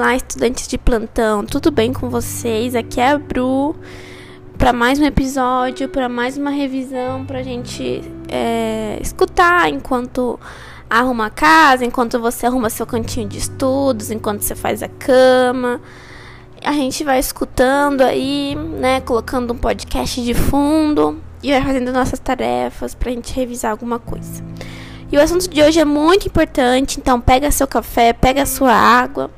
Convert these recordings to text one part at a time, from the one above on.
Olá, estudantes de plantão, tudo bem com vocês? Aqui é a Bru para mais um episódio, para mais uma revisão, para a gente é, escutar enquanto arruma a casa, enquanto você arruma seu cantinho de estudos, enquanto você faz a cama. A gente vai escutando aí, né, colocando um podcast de fundo e vai fazendo nossas tarefas para a gente revisar alguma coisa. E o assunto de hoje é muito importante, então pega seu café, pega sua água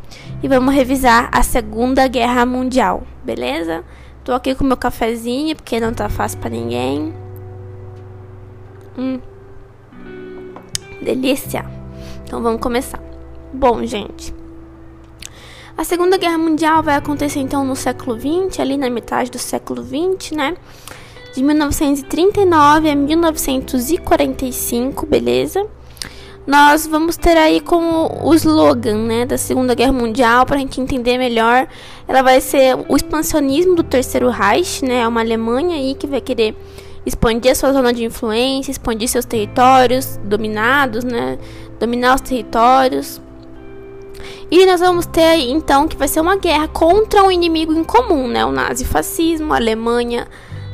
e vamos revisar a Segunda Guerra Mundial, beleza? Tô aqui com meu cafezinho porque não tá fácil para ninguém. Hum. Delícia. Então vamos começar. Bom, gente, a Segunda Guerra Mundial vai acontecer então no século 20, ali na metade do século 20, né? de 1939 a 1945, beleza? Nós vamos ter aí como o slogan, né, da Segunda Guerra Mundial, para a gente entender melhor. Ela vai ser o expansionismo do Terceiro Reich, né? É uma Alemanha aí que vai querer expandir a sua zona de influência, expandir seus territórios dominados, né? Dominar os territórios. E nós vamos ter aí, então, que vai ser uma guerra contra um inimigo em comum, né? O nazifascismo, a Alemanha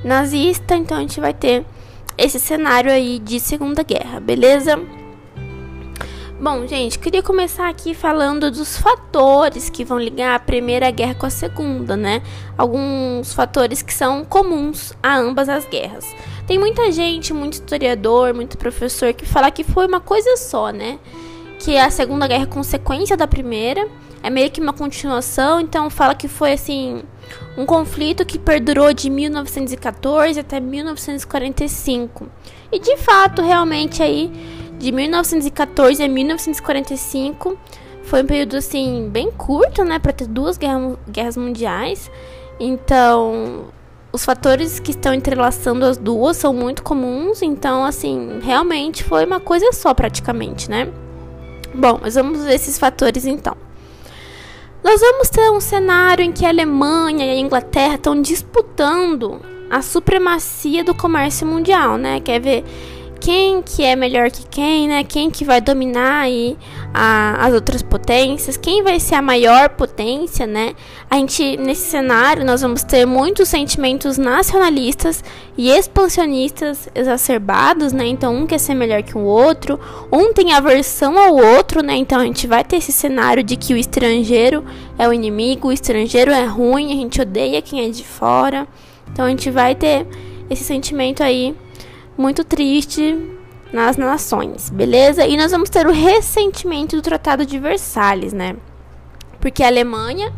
nazista, então a gente vai ter esse cenário aí de Segunda Guerra, beleza? Bom, gente, queria começar aqui falando dos fatores que vão ligar a Primeira Guerra com a Segunda, né? Alguns fatores que são comuns a ambas as guerras. Tem muita gente, muito historiador, muito professor que fala que foi uma coisa só, né? Que a Segunda Guerra é consequência da Primeira, é meio que uma continuação, então fala que foi assim um conflito que perdurou de 1914 até 1945. E de fato, realmente aí de 1914 a 1945 foi um período assim bem curto, né, para ter duas guerras, guerras mundiais. Então, os fatores que estão entrelaçando as duas são muito comuns, então assim, realmente foi uma coisa só praticamente, né? Bom, mas vamos ver esses fatores então. Nós vamos ter um cenário em que a Alemanha e a Inglaterra estão disputando a supremacia do comércio mundial, né? Quer ver quem que é melhor que quem, né? Quem que vai dominar aí a, as outras potências, quem vai ser a maior potência, né? A gente nesse cenário nós vamos ter muitos sentimentos nacionalistas e expansionistas exacerbados, né? Então um quer ser melhor que o outro, um tem aversão ao outro, né? Então a gente vai ter esse cenário de que o estrangeiro é o inimigo, o estrangeiro é ruim, a gente odeia quem é de fora. Então a gente vai ter esse sentimento aí muito triste nas nações, beleza? E nós vamos ter o ressentimento do Tratado de Versalhes, né? Porque a Alemanha,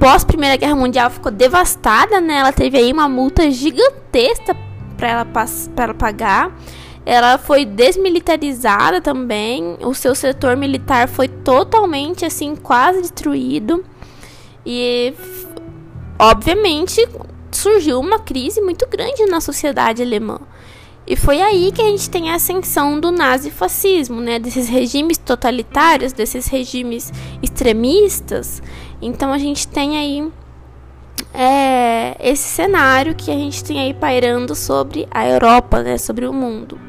pós Primeira Guerra Mundial, ficou devastada, né? Ela teve aí uma multa gigantesca para ela, ela pagar. Ela foi desmilitarizada também. O seu setor militar foi totalmente assim, quase destruído. E obviamente surgiu uma crise muito grande na sociedade alemã. E foi aí que a gente tem a ascensão do nazifascismo, né? Desses regimes totalitários, desses regimes extremistas. Então a gente tem aí é, esse cenário que a gente tem aí pairando sobre a Europa, né? Sobre o mundo.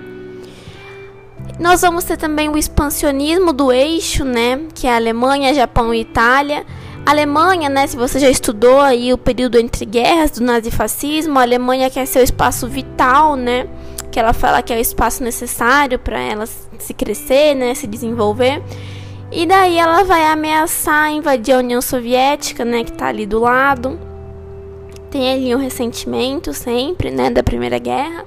Nós vamos ter também o expansionismo do eixo, né? Que é Alemanha, Japão e Itália. A Alemanha, né, se você já estudou aí o período entre guerras do nazifascismo, a Alemanha quer ser o espaço vital, né? Que ela fala que é o espaço necessário para ela se crescer, né, se desenvolver. E daí ela vai ameaçar invadir a União Soviética, né, que está ali do lado. Tem ali um ressentimento sempre, né, da Primeira Guerra.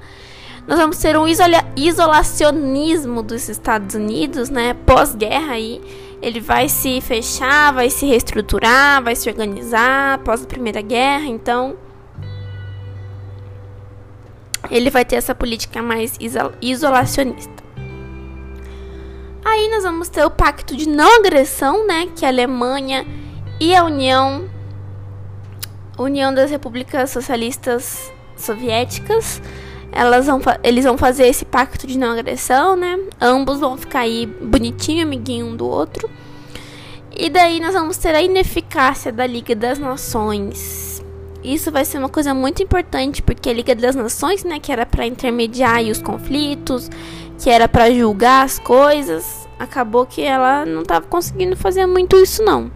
Nós vamos ter um isola isolacionismo dos Estados Unidos, né, pós-guerra aí. Ele vai se fechar, vai se reestruturar, vai se organizar após a Primeira Guerra, então ele vai ter essa política mais isolacionista. Aí nós vamos ter o pacto de não agressão, né, que a Alemanha e a União União das Repúblicas Socialistas Soviéticas, elas vão eles vão fazer esse pacto de não agressão, né? Ambos vão ficar aí bonitinho, amiguinho um do outro. E daí nós vamos ter a ineficácia da Liga das Nações, isso vai ser uma coisa muito importante porque a Liga das Nações, né, que era para intermediar os conflitos, que era para julgar as coisas, acabou que ela não estava conseguindo fazer muito isso não.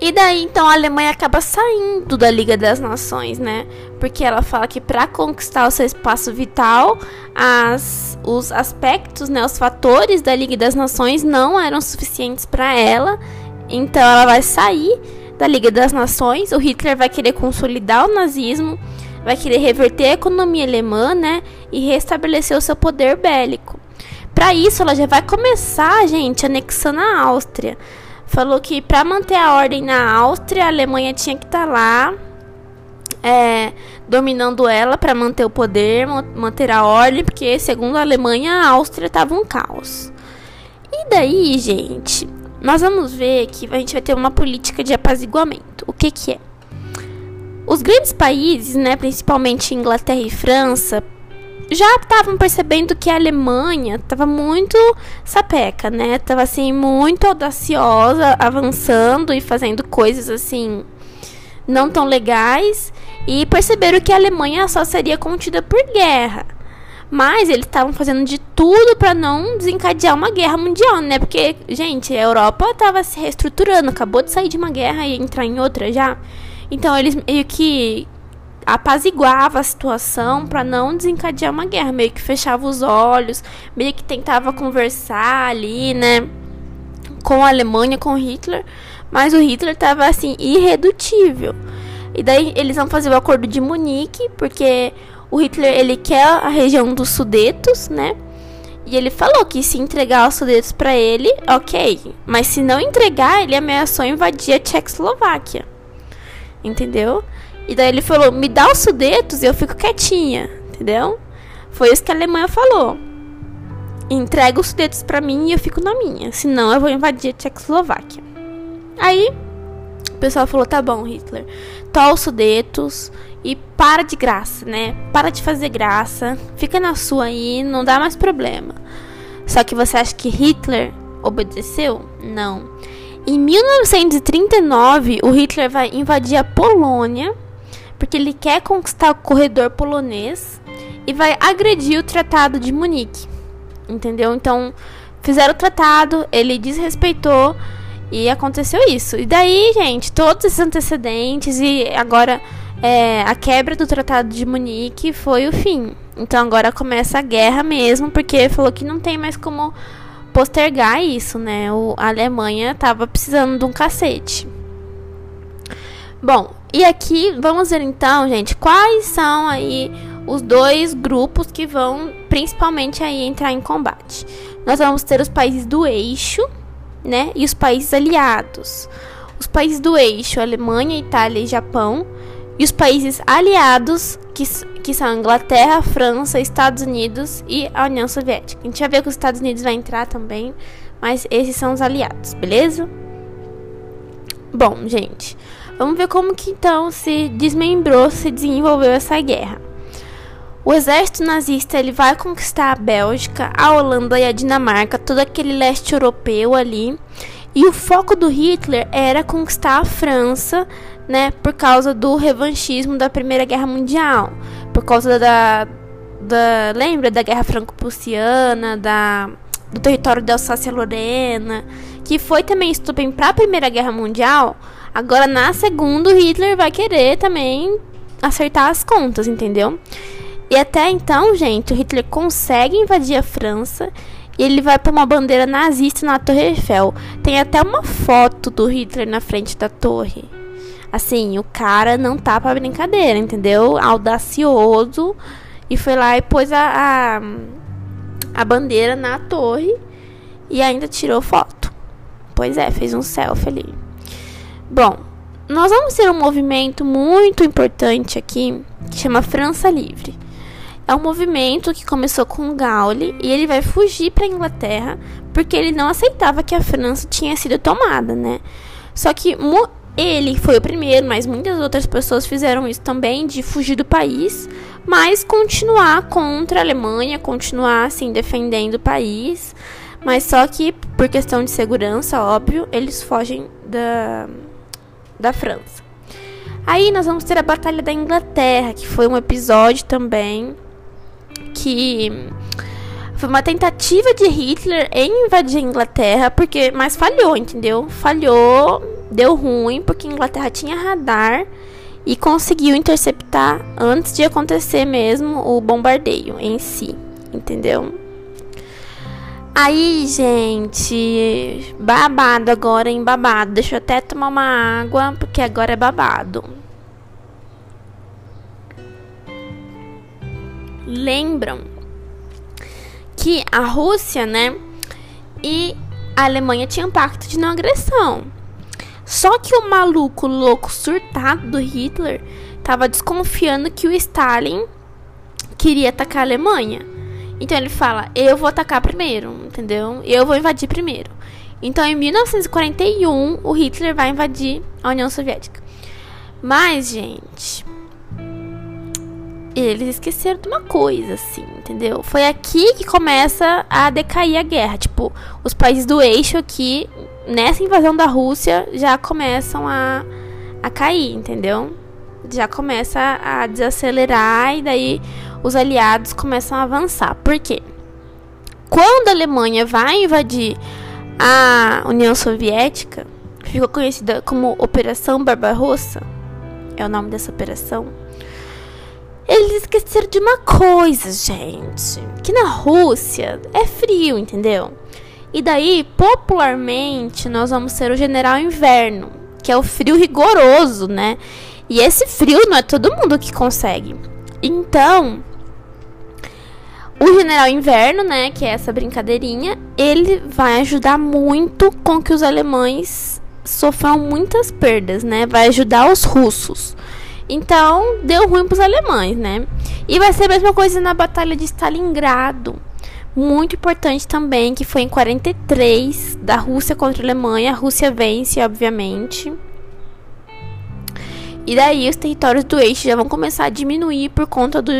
E daí então a Alemanha acaba saindo da Liga das Nações, né? Porque ela fala que para conquistar o seu espaço vital, as, os aspectos, né, os fatores da Liga das Nações não eram suficientes para ela. Então ela vai sair da Liga das Nações. O Hitler vai querer consolidar o nazismo, vai querer reverter a economia alemã, né, e restabelecer o seu poder bélico. Para isso, ela já vai começar, gente, anexando a Áustria falou que para manter a ordem na Áustria, a Alemanha tinha que estar tá lá é, dominando ela para manter o poder, manter a ordem, porque segundo a Alemanha, a Áustria estava um caos. E daí, gente, nós vamos ver que a gente vai ter uma política de apaziguamento. O que que é? Os grandes países, né, principalmente Inglaterra e França, já estavam percebendo que a Alemanha estava muito sapeca, né? Tava assim muito audaciosa, avançando e fazendo coisas assim não tão legais e perceberam que a Alemanha só seria contida por guerra. Mas eles estavam fazendo de tudo para não desencadear uma guerra mundial, né? Porque, gente, a Europa estava se reestruturando, acabou de sair de uma guerra e entrar em outra já. Então eles meio que apaziguava a situação para não desencadear uma guerra, meio que fechava os olhos, meio que tentava conversar ali, né, com a Alemanha, com Hitler, mas o Hitler estava assim irredutível. E daí eles vão fazer o acordo de Munique, porque o Hitler ele quer a região dos Sudetos, né? E ele falou que se entregar os Sudetos para ele, ok. Mas se não entregar, ele ameaçou invadir a Tchecoslováquia. Entendeu? E daí ele falou: me dá os sudetos e eu fico quietinha, entendeu? Foi isso que a Alemanha falou. Entrega os sudetos para mim e eu fico na minha, senão eu vou invadir a Tchecoslováquia. Aí o pessoal falou: tá bom, Hitler, toma os sudetos e para de graça, né? Para de fazer graça, fica na sua aí, não dá mais problema. Só que você acha que Hitler obedeceu? Não. Em 1939, o Hitler vai invadir a Polônia porque ele quer conquistar o corredor polonês e vai agredir o Tratado de Munique. Entendeu? Então, fizeram o tratado, ele desrespeitou e aconteceu isso. E daí, gente, todos esses antecedentes e agora é, a quebra do Tratado de Munique foi o fim. Então agora começa a guerra mesmo, porque falou que não tem mais como postergar isso, né? O, a Alemanha tava precisando de um cacete. Bom, e aqui vamos ver então, gente, quais são aí os dois grupos que vão principalmente aí entrar em combate. Nós vamos ter os países do eixo, né, e os países aliados. Os países do eixo, Alemanha, Itália e Japão, e os países aliados, que, que são Inglaterra, França, Estados Unidos e a União Soviética. A gente vai ver que os Estados Unidos vai entrar também, mas esses são os aliados, beleza? Bom, gente, Vamos ver como que então se desmembrou, se desenvolveu essa guerra. O exército nazista ele vai conquistar a Bélgica, a Holanda e a Dinamarca, todo aquele leste europeu ali. E o foco do Hitler era conquistar a França, né, por causa do revanchismo da Primeira Guerra Mundial, por causa da, da lembra da Guerra Franco-Prussiana, da do território da Alsácia-Lorena, que foi também estupem para a Primeira Guerra Mundial. Agora, na segunda, Hitler vai querer também acertar as contas, entendeu? E até então, gente, o Hitler consegue invadir a França e ele vai para uma bandeira nazista na Torre Eiffel. Tem até uma foto do Hitler na frente da torre. Assim, o cara não tá pra brincadeira, entendeu? Audacioso. E foi lá e pôs a, a, a bandeira na torre e ainda tirou foto. Pois é, fez um selfie ali. Bom, nós vamos ter um movimento muito importante aqui que chama França Livre. É um movimento que começou com Gauli e ele vai fugir para Inglaterra porque ele não aceitava que a França tinha sido tomada, né? Só que ele foi o primeiro, mas muitas outras pessoas fizeram isso também de fugir do país, mas continuar contra a Alemanha, continuar assim defendendo o país, mas só que por questão de segurança, óbvio, eles fogem da da França. Aí nós vamos ter a Batalha da Inglaterra, que foi um episódio também que foi uma tentativa de Hitler em invadir a Inglaterra, porque mas falhou, entendeu? Falhou deu ruim porque a Inglaterra tinha radar e conseguiu interceptar antes de acontecer mesmo o bombardeio em si, entendeu? Aí, gente, babado agora em babado. Deixa eu até tomar uma água, porque agora é babado. Lembram que a Rússia, né, e a Alemanha tinham um pacto de não agressão. Só que o maluco louco surtado do Hitler tava desconfiando que o Stalin queria atacar a Alemanha. Então ele fala: eu vou atacar primeiro, entendeu? Eu vou invadir primeiro. Então em 1941 o Hitler vai invadir a União Soviética. Mas, gente, eles esqueceram de uma coisa, assim, entendeu? Foi aqui que começa a decair a guerra. Tipo, os países do eixo aqui, nessa invasão da Rússia, já começam a, a cair, entendeu? Já começa a desacelerar e daí os aliados começam a avançar. Por quê? Quando a Alemanha vai invadir a União Soviética, ficou conhecida como Operação Barbarossa, é o nome dessa operação. Eles esqueceram de uma coisa, gente, que na Rússia é frio, entendeu? E daí, popularmente, nós vamos ser o General Inverno, que é o frio rigoroso, né? E esse frio não é todo mundo que consegue. Então, o General Inverno, né, que é essa brincadeirinha, ele vai ajudar muito com que os alemães sofram muitas perdas, né? Vai ajudar os russos. Então, deu ruim para os alemães, né? E vai ser a mesma coisa na Batalha de Stalingrado. Muito importante também, que foi em 43, da Rússia contra a Alemanha. A Rússia vence, obviamente. E daí os territórios do eixo já vão começar a diminuir por conta do,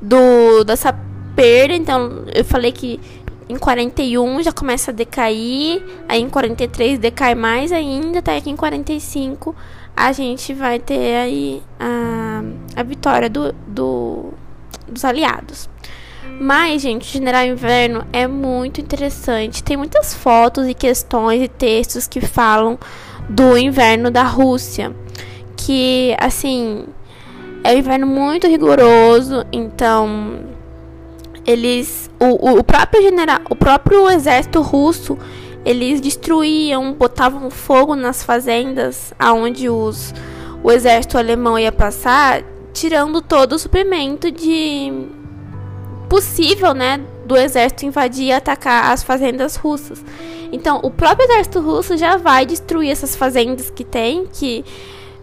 do dessa perda. Então, eu falei que em 41 já começa a decair, aí em 43 decai mais ainda, até aqui em 45 a gente vai ter aí a, a vitória do, do, dos aliados. Mas, gente, General Inverno é muito interessante. Tem muitas fotos e questões e textos que falam do inverno da Rússia. Que, assim, é um inverno muito rigoroso. Então, eles o, o próprio general o próprio exército russo eles destruíam botavam fogo nas fazendas aonde os o exército alemão ia passar tirando todo o suprimento de possível né do exército invadir e atacar as fazendas russas então o próprio exército russo já vai destruir essas fazendas que tem que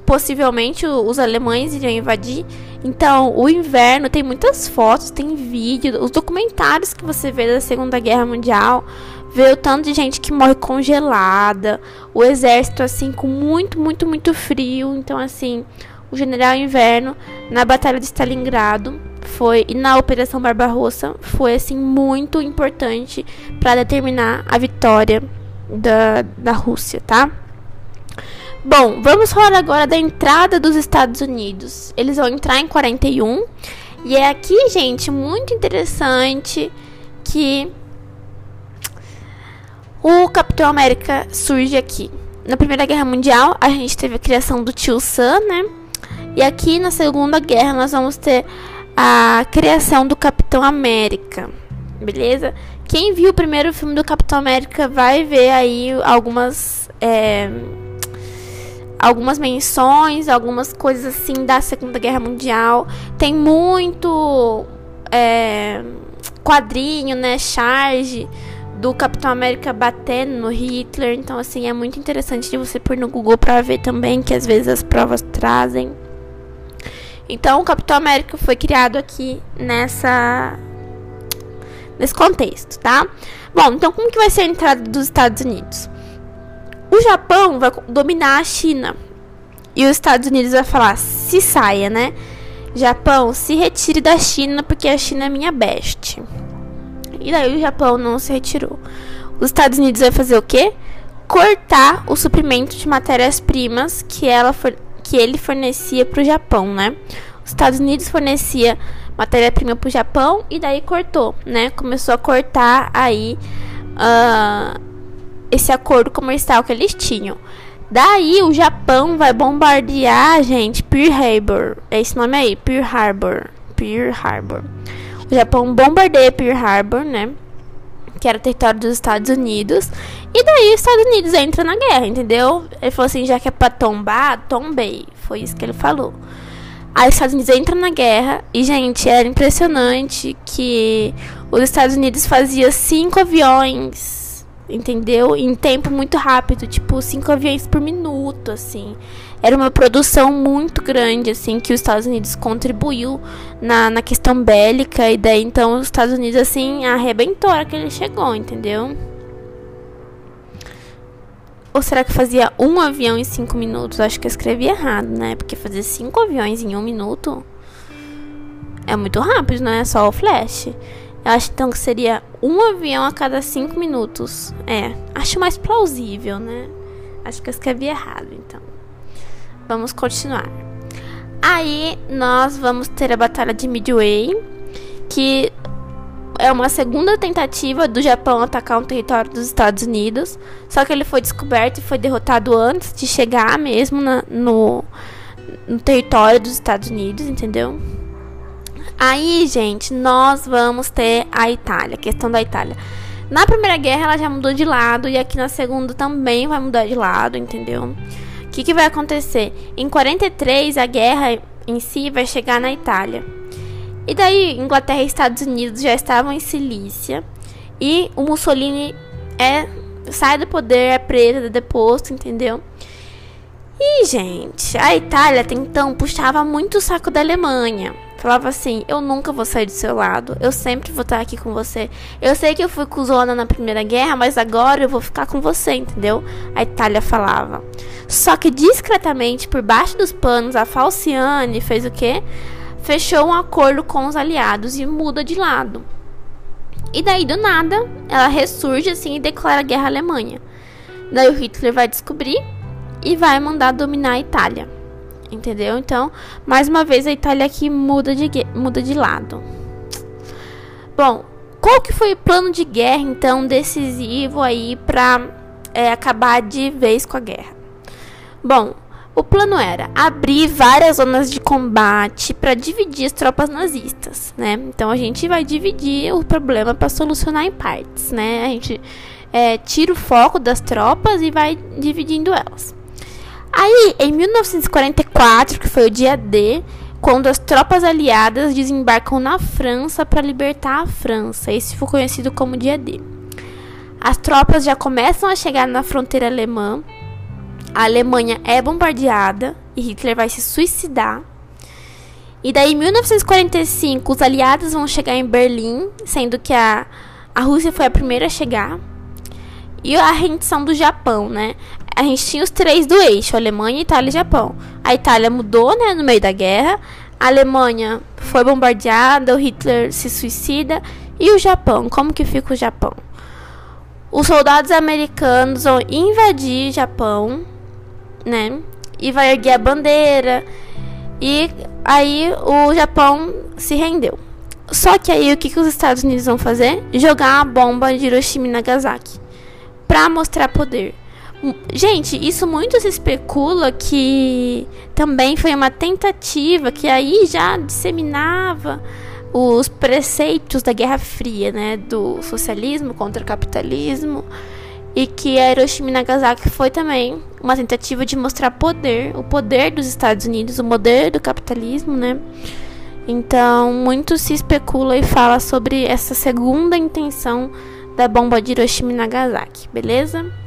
possivelmente os alemães iriam invadir. Então, o inverno tem muitas fotos, tem vídeo, os documentários que você vê da Segunda Guerra Mundial, vê o tanto de gente que morre congelada, o exército assim com muito, muito, muito frio. Então, assim, o General Inverno na Batalha de Stalingrado foi e na Operação Barbarossa foi assim muito importante para determinar a vitória da, da Rússia, tá? Bom, vamos falar agora da entrada dos Estados Unidos. Eles vão entrar em 41. E é aqui, gente, muito interessante que o Capitão América surge aqui. Na Primeira Guerra Mundial, a gente teve a criação do Tio Sam, né? E aqui na Segunda Guerra nós vamos ter a criação do Capitão América. Beleza? Quem viu o primeiro filme do Capitão América vai ver aí algumas é, algumas menções, algumas coisas assim da Segunda Guerra Mundial. Tem muito é, quadrinho, né? Charge do Capitão América batendo no Hitler. Então, assim, é muito interessante de você pôr no Google para ver também, que às vezes as provas trazem. Então, o Capitão América foi criado aqui nessa nesse contexto, tá? Bom, então como que vai ser a entrada dos Estados Unidos? O Japão vai dominar a China. E os Estados Unidos vai falar: se saia, né? Japão, se retire da China porque a China é minha best. E daí o Japão não se retirou. Os Estados Unidos vai fazer o quê? Cortar o suprimento de matérias-primas que, ela for, que ele fornecia para o Japão, né? Os Estados Unidos fornecia matéria-prima para o Japão e daí cortou, né? Começou a cortar aí uh, esse acordo comercial que eles tinham. Daí o Japão vai bombardear, gente, Pearl Harbor. É esse nome aí, Pearl Harbor. Pearl Harbor. O Japão bombardeia Pearl Harbor, né? Que era território dos Estados Unidos. E daí os Estados Unidos entram na guerra, entendeu? Ele falou assim, já que é pra tombar, tombei. Foi isso que ele falou. Aí os Estados Unidos entram na guerra. E, gente, era impressionante que os Estados Unidos faziam cinco aviões entendeu? Em tempo muito rápido, tipo cinco aviões por minuto, assim. Era uma produção muito grande, assim, que os Estados Unidos contribuiu na, na questão bélica. E daí, então, os Estados Unidos, assim, arrebentou a hora que ele chegou, entendeu? Ou será que fazia um avião em cinco minutos? Acho que eu escrevi errado, né? Porque fazer cinco aviões em um minuto é muito rápido, não é só o flash. Eu acho então que seria um avião a cada cinco minutos. É, acho mais plausível, né? Acho que eu escrevi errado, então. Vamos continuar. Aí nós vamos ter a Batalha de Midway, que é uma segunda tentativa do Japão atacar um território dos Estados Unidos. Só que ele foi descoberto e foi derrotado antes de chegar mesmo na, no, no território dos Estados Unidos, entendeu? Aí, gente, nós vamos ter a Itália, questão da Itália. Na Primeira Guerra ela já mudou de lado e aqui na Segunda também vai mudar de lado, entendeu? O que, que vai acontecer? Em 43 a guerra em si vai chegar na Itália. E daí Inglaterra e Estados Unidos já estavam em Cilícia e o Mussolini é sai do poder, é preso, é deposto, entendeu? E, gente, a Itália então puxava muito o saco da Alemanha. Falava assim: Eu nunca vou sair do seu lado. Eu sempre vou estar aqui com você. Eu sei que eu fui cuzona na Primeira Guerra, mas agora eu vou ficar com você, entendeu? A Itália falava. Só que discretamente, por baixo dos panos, a Falciane fez o quê? Fechou um acordo com os aliados e muda de lado. E daí, do nada, ela ressurge assim e declara guerra à Alemanha. Daí o Hitler vai descobrir e vai mandar dominar a Itália. Entendeu? Então, mais uma vez a Itália aqui muda de, muda de lado. Bom, qual que foi o plano de guerra então decisivo aí para é, acabar de vez com a guerra? Bom, o plano era abrir várias zonas de combate para dividir as tropas nazistas, né? Então a gente vai dividir o problema para solucionar em partes, né? A gente é, tira o foco das tropas e vai dividindo elas. Aí, em 1944, que foi o dia D, quando as tropas aliadas desembarcam na França para libertar a França. Esse foi conhecido como dia D. As tropas já começam a chegar na fronteira alemã. A Alemanha é bombardeada e Hitler vai se suicidar. E daí, em 1945, os aliados vão chegar em Berlim, sendo que a, a Rússia foi a primeira a chegar. E a rendição do Japão, né? a gente tinha os três do eixo, Alemanha, Itália e Japão. A Itália mudou, né, no meio da guerra. A Alemanha foi bombardeada, o Hitler se suicida. E o Japão, como que fica o Japão? Os soldados americanos vão invadir Japão, né? E vai erguer a bandeira. E aí o Japão se rendeu. Só que aí o que, que os Estados Unidos vão fazer? Jogar uma bomba de Hiroshima e Nagasaki. Pra mostrar poder. Gente, isso muito se especula que também foi uma tentativa que aí já disseminava os preceitos da Guerra Fria, né, do socialismo contra o capitalismo, e que a Hiroshima e Nagasaki foi também uma tentativa de mostrar poder, o poder dos Estados Unidos, o poder do capitalismo, né? Então, muito se especula e fala sobre essa segunda intenção da bomba de Hiroshima e Nagasaki, beleza?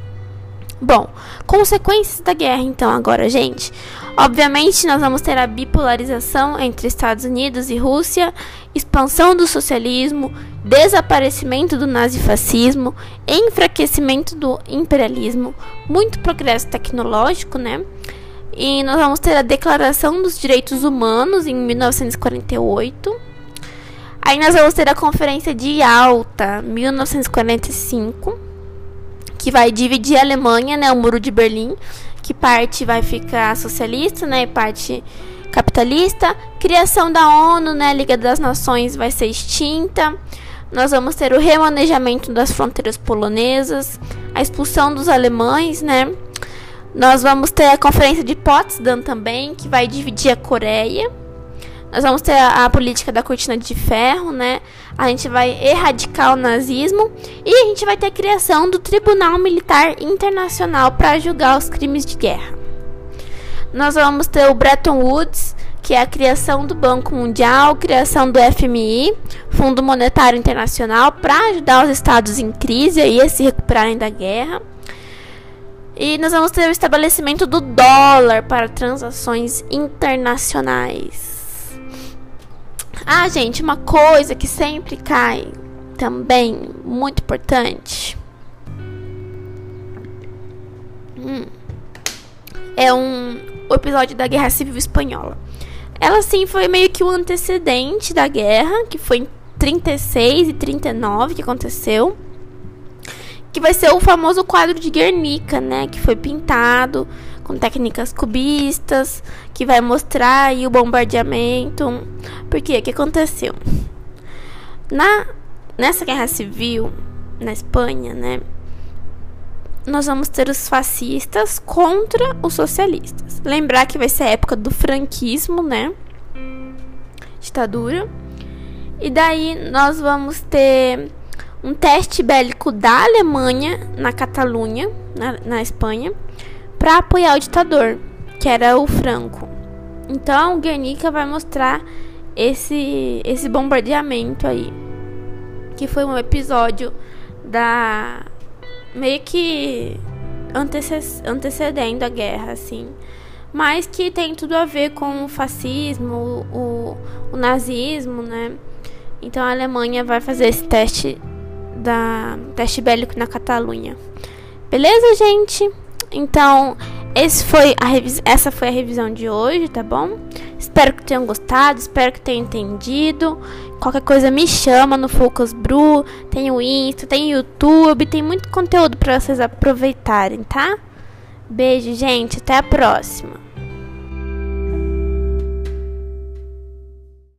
Bom, consequências da guerra, então, agora, gente. Obviamente, nós vamos ter a bipolarização entre Estados Unidos e Rússia, expansão do socialismo, desaparecimento do nazifascismo, enfraquecimento do imperialismo, muito progresso tecnológico, né? E nós vamos ter a Declaração dos Direitos Humanos em 1948. Aí nós vamos ter a Conferência de Yalta, 1945 que vai dividir a Alemanha, né, o Muro de Berlim, que parte vai ficar socialista, né, e parte capitalista. Criação da ONU, né, Liga das Nações vai ser extinta. Nós vamos ter o remanejamento das fronteiras polonesas, a expulsão dos alemães, né? Nós vamos ter a conferência de Potsdam também, que vai dividir a Coreia. Nós vamos ter a, a, política da cortina de ferro, né? A gente vai erradicar o nazismo e a gente vai ter a criação do Tribunal Militar Internacional para julgar os crimes de guerra. Nós vamos ter o Bretton Woods, que é a criação do Banco Mundial, criação do FMI, Fundo Monetário Internacional, para ajudar os estados em crise aí a se recuperarem da guerra. E nós vamos ter o estabelecimento do dólar para transações internacionais. Ah, gente, uma coisa que sempre cai também, muito importante. Hum, é um episódio da Guerra Civil Espanhola. Ela sim foi meio que o antecedente da guerra, que foi em 36 e 39 que aconteceu. Que vai ser o famoso quadro de Guernica, né, que foi pintado com técnicas cubistas, que vai mostrar o bombardeamento. Porque o que aconteceu? Na nessa guerra civil na Espanha, né? Nós vamos ter os fascistas contra os socialistas. Lembrar que vai ser a época do franquismo, né? Ditadura. E daí nós vamos ter um teste bélico da Alemanha na Catalunha, na, na Espanha, para apoiar o ditador, que era o Franco. Então, Guernica vai mostrar esse esse bombardeamento aí, que foi um episódio da meio que antecedendo a guerra, assim, mas que tem tudo a ver com o fascismo, o, o nazismo, né? Então a Alemanha vai fazer esse teste da teste bélico na Catalunha. Beleza, gente? Então, foi essa foi a revisão de hoje, tá bom? Espero que tenham gostado, espero que tenham entendido. Qualquer coisa me chama no Focus Bru, tem o Insta, tem o YouTube, tem muito conteúdo para vocês aproveitarem, tá? Beijo, gente, até a próxima.